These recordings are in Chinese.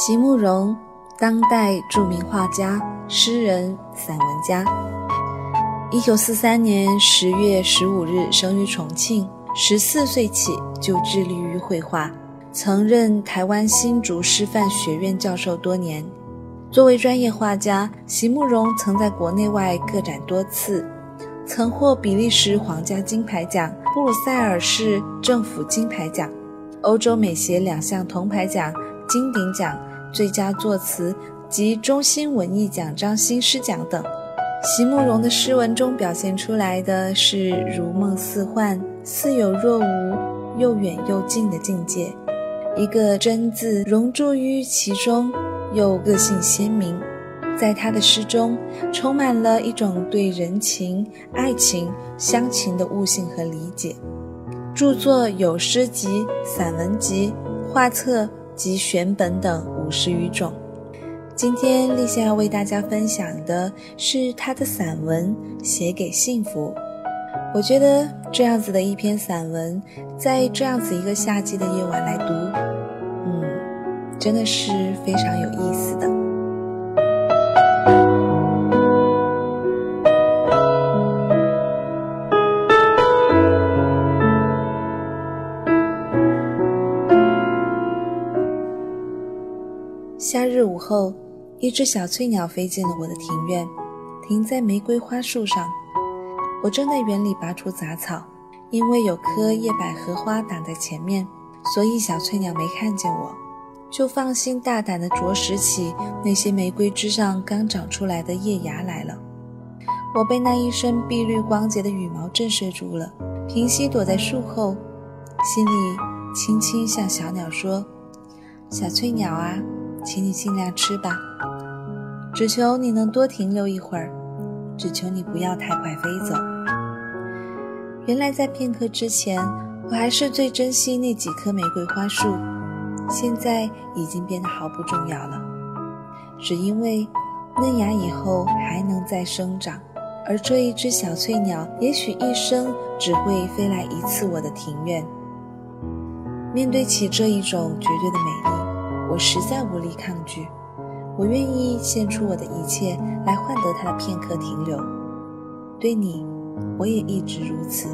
席慕容，当代著名画家、诗人、散文家。一九四三年十月十五日生于重庆，十四岁起就致力于绘画，曾任台湾新竹师范学院教授多年。作为专业画家，席慕容曾在国内外各展多次，曾获比利时皇家金牌奖、布鲁塞尔市政府金牌奖、欧洲美协两项铜牌奖、金鼎奖、最佳作词及中新文艺奖章新诗奖等。席慕容的诗文中表现出来的是如梦似幻、似有若无、又远又近的境界，一个“真”字融入于其中，又个性鲜明。在他的诗中，充满了一种对人情、爱情、乡情的悟性和理解。著作有诗集、散文集、画册及选本等五十余种。今天立夏要为大家分享的是他的散文《写给幸福》。我觉得这样子的一篇散文，在这样子一个夏季的夜晚来读，嗯，真的是非常有意思的。夏日午后。一只小翠鸟飞进了我的庭院，停在玫瑰花树上。我正在园里拔除杂草，因为有棵叶百合花挡在前面，所以小翠鸟没看见我，就放心大胆地啄食起那些玫瑰枝上刚长出来的叶芽来了。我被那一身碧绿光洁的羽毛震慑住了，平息躲在树后，心里轻轻向小鸟说：“小翠鸟啊。”请你尽量吃吧，只求你能多停留一会儿，只求你不要太快飞走。原来在片刻之前，我还是最珍惜那几棵玫瑰花树，现在已经变得毫不重要了，只因为嫩芽以后还能再生长，而这一只小翠鸟也许一生只会飞来一次我的庭院。面对起这一种绝对的美丽。我实在无力抗拒，我愿意献出我的一切来换得他的片刻停留。对你，我也一直如此。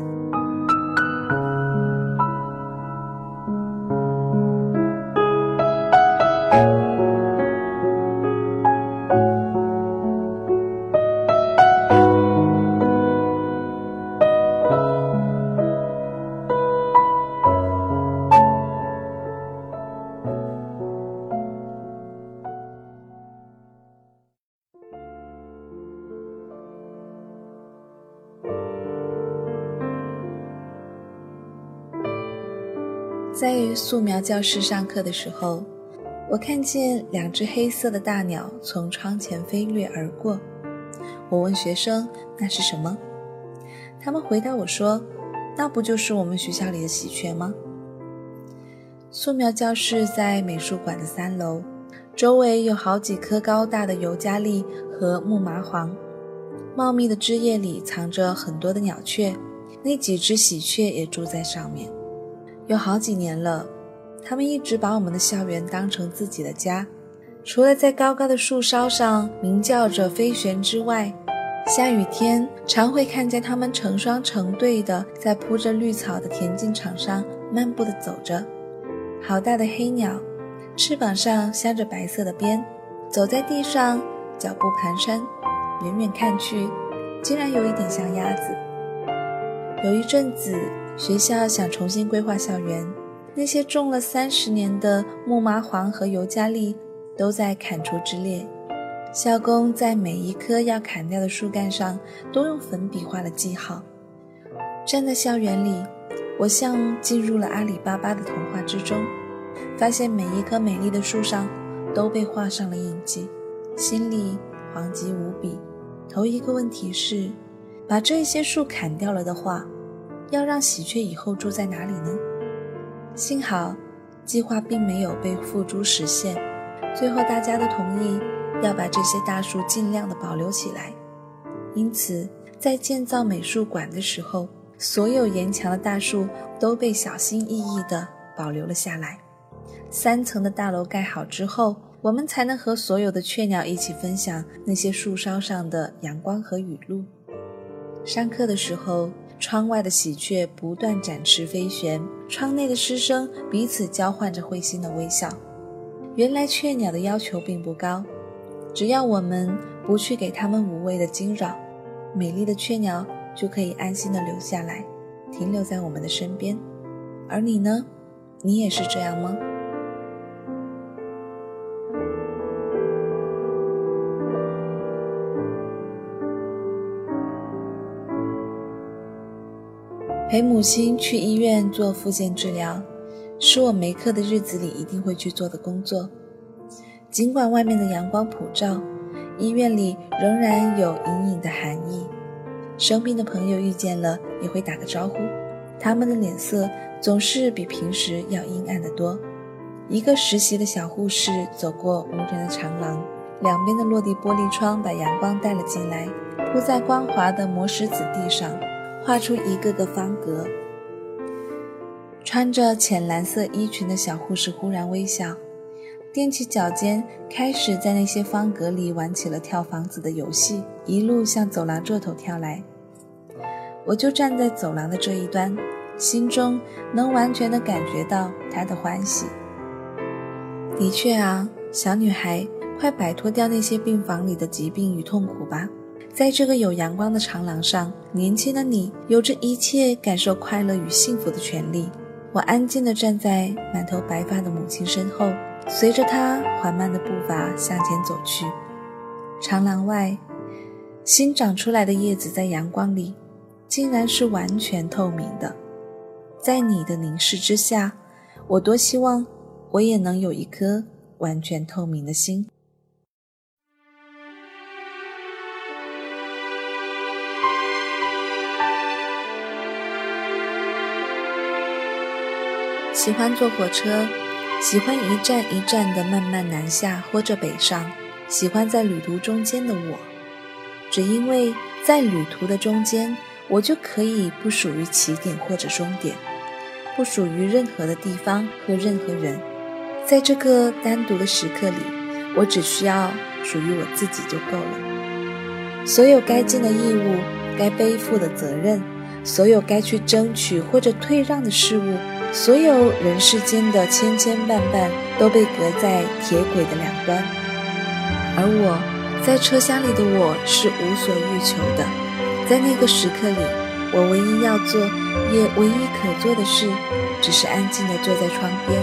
在素描教室上课的时候，我看见两只黑色的大鸟从窗前飞掠而过。我问学生：“那是什么？”他们回答我说：“那不就是我们学校里的喜鹊吗？”素描教室在美术馆的三楼，周围有好几棵高大的尤加利和木麻黄，茂密的枝叶里藏着很多的鸟雀，那几只喜鹊也住在上面。有好几年了，他们一直把我们的校园当成自己的家。除了在高高的树梢上鸣叫着飞旋之外，下雨天常会看见它们成双成对的在铺着绿草的田径场上漫步的走着。好大的黑鸟，翅膀上镶着白色的边，走在地上，脚步蹒跚，远远看去，竟然有一点像鸭子。有一阵子。学校想重新规划校园，那些种了三十年的木麻黄和尤加利都在砍除之列。校工在每一棵要砍掉的树干上都用粉笔画了记号。站在校园里，我像进入了阿里巴巴的童话之中。发现每一棵美丽的树上都被画上了印记，心里惶急无比。头一个问题是，把这些树砍掉了的话，要让喜鹊以后住在哪里呢？幸好，计划并没有被付诸实现。最后，大家都同意要把这些大树尽量的保留起来。因此，在建造美术馆的时候，所有沿墙的大树都被小心翼翼地保留了下来。三层的大楼盖好之后，我们才能和所有的雀鸟一起分享那些树梢上的阳光和雨露。上课的时候，窗外的喜鹊不断展翅飞旋，窗内的师生彼此交换着会心的微笑。原来雀鸟的要求并不高，只要我们不去给它们无谓的惊扰，美丽的雀鸟就可以安心的留下来，停留在我们的身边。而你呢？你也是这样吗？陪母亲去医院做复健治疗。是我没课的日子里一定会去做的工作。尽管外面的阳光普照，医院里仍然有隐隐的寒意。生病的朋友遇见了也会打个招呼，他们的脸色总是比平时要阴暗得多。一个实习的小护士走过无人的长廊，两边的落地玻璃窗把阳光带了进来，铺在光滑的磨石子地上，画出一个个方格。穿着浅蓝色衣裙的小护士忽然微笑，踮起脚尖，开始在那些方格里玩起了跳房子的游戏，一路向走廊这头跳来。我就站在走廊的这一端，心中能完全的感觉到她的欢喜。的确啊，小女孩，快摆脱掉那些病房里的疾病与痛苦吧，在这个有阳光的长廊上，年轻的你有着一切感受快乐与幸福的权利。我安静地站在满头白发的母亲身后，随着她缓慢的步伐向前走去。长廊外，新长出来的叶子在阳光里，竟然是完全透明的。在你的凝视之下，我多希望我也能有一颗完全透明的心。喜欢坐火车，喜欢一站一站的慢慢南下或者北上，喜欢在旅途中间的我，只因为在旅途的中间，我就可以不属于起点或者终点，不属于任何的地方和任何人，在这个单独的时刻里，我只需要属于我自己就够了。所有该尽的义务，该背负的责任，所有该去争取或者退让的事物。所有人世间的千千万万都被隔在铁轨的两端，而我在车厢里的我是无所欲求的。在那个时刻里，我唯一要做也唯一可做的事，只是安静地坐在窗边，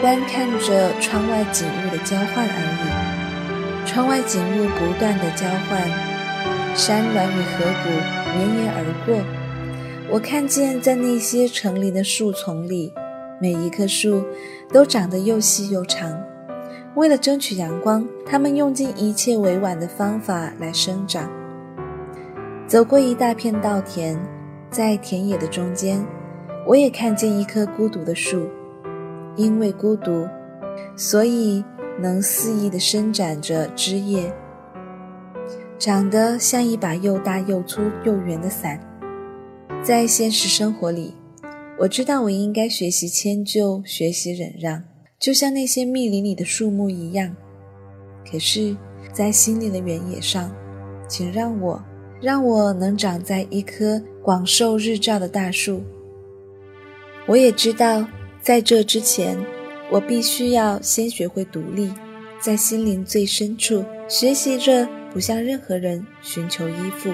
观看着窗外景物的交换而已。窗外景物不断的交换，山峦与河谷绵延而过。我看见，在那些城里的树丛里，每一棵树都长得又细又长。为了争取阳光，它们用尽一切委婉的方法来生长。走过一大片稻田，在田野的中间，我也看见一棵孤独的树。因为孤独，所以能肆意地伸展着枝叶，长得像一把又大又粗又圆的伞。在现实生活里，我知道我应该学习迁就，学习忍让，就像那些密林里的树木一样。可是，在心灵的原野上，请让我，让我能长在一棵广受日照的大树。我也知道，在这之前，我必须要先学会独立，在心灵最深处学习着不向任何人寻求依附。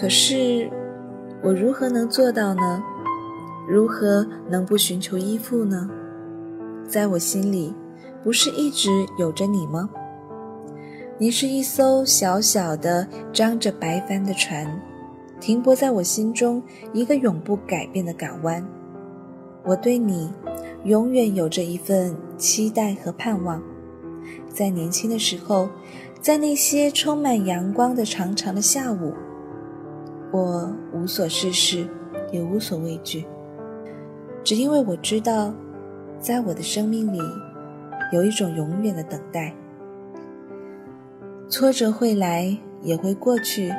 可是，我如何能做到呢？如何能不寻求依附呢？在我心里，不是一直有着你吗？你是一艘小小的、张着白帆的船，停泊在我心中一个永不改变的港湾。我对你，永远有着一份期待和盼望。在年轻的时候，在那些充满阳光的长长的下午，我无所事事，也无所畏惧，只因为我知道，在我的生命里，有一种永远的等待。挫折会来，也会过去；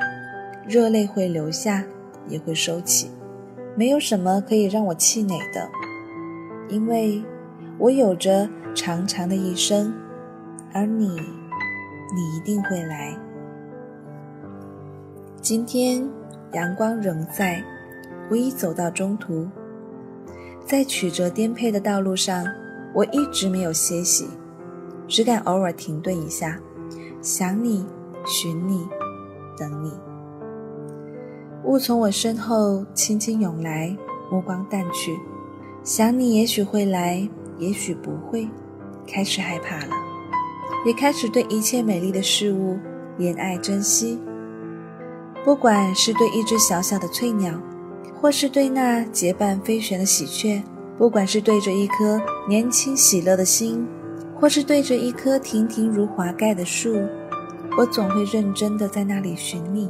热泪会流下，也会收起。没有什么可以让我气馁的，因为我有着长长的一生，而你，你一定会来。今天阳光仍在，我已走到中途，在曲折颠沛的道路上，我一直没有歇息，只敢偶尔停顿一下。想你，寻你，等你。雾从我身后轻轻涌来，目光淡去。想你，也许会来，也许不会。开始害怕了，也开始对一切美丽的事物怜爱珍惜。不管是对一只小小的翠鸟，或是对那结伴飞旋的喜鹊，不管是对着一颗年轻喜乐的心。或是对着一棵亭亭如华盖的树，我总会认真的在那里寻你，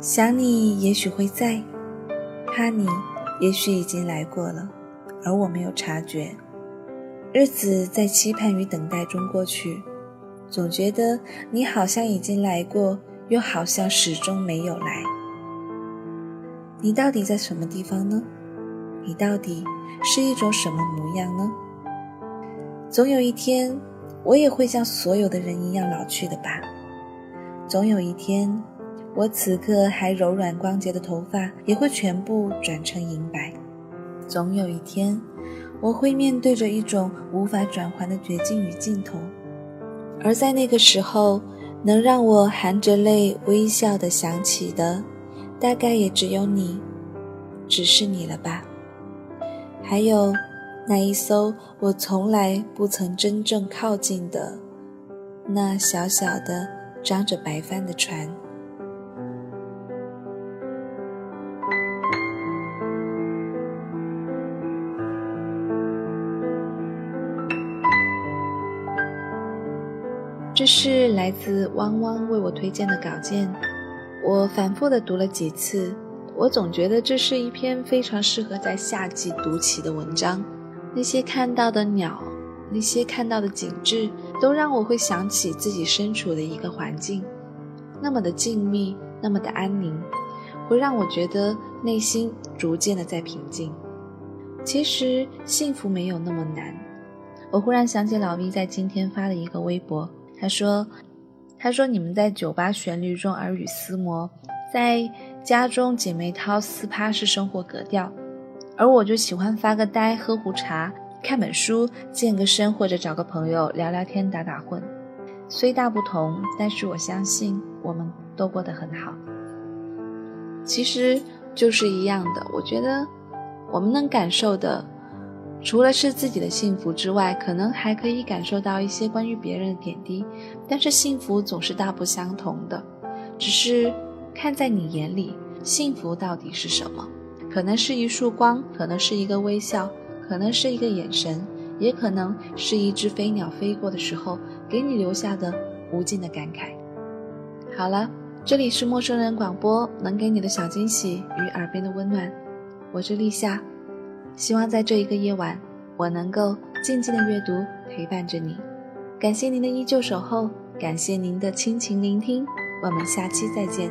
想你也许会在，怕你也许已经来过了，而我没有察觉。日子在期盼与等待中过去，总觉得你好像已经来过，又好像始终没有来。你到底在什么地方呢？你到底是一种什么模样呢？总有一天，我也会像所有的人一样老去的吧。总有一天，我此刻还柔软光洁的头发也会全部转成银白。总有一天，我会面对着一种无法转还的绝境与尽头。而在那个时候，能让我含着泪微笑的想起的，大概也只有你，只是你了吧。还有。那一艘我从来不曾真正靠近的那小小的张着白帆的船。这是来自汪汪为我推荐的稿件，我反复的读了几次，我总觉得这是一篇非常适合在夏季读起的文章。那些看到的鸟，那些看到的景致，都让我会想起自己身处的一个环境，那么的静谧，那么的安宁，会让我觉得内心逐渐的在平静。其实幸福没有那么难。我忽然想起老 V 在今天发的一个微博，他说：“他说你们在酒吧旋律中耳语厮磨，在家中姐妹淘撕趴是生活格调。”而我就喜欢发个呆，喝壶茶，看本书，健个身，或者找个朋友聊聊天，打打混。虽大不同，但是我相信我们都过得很好。其实就是一样的。我觉得我们能感受的，除了是自己的幸福之外，可能还可以感受到一些关于别人的点滴。但是幸福总是大不相同的，只是看在你眼里，幸福到底是什么？可能是一束光，可能是一个微笑，可能是一个眼神，也可能是一只飞鸟飞过的时候给你留下的无尽的感慨。好了，这里是陌生人广播，能给你的小惊喜与耳边的温暖，我是立夏，希望在这一个夜晚，我能够静静的阅读，陪伴着你。感谢您的依旧守候，感谢您的倾情聆听，我们下期再见。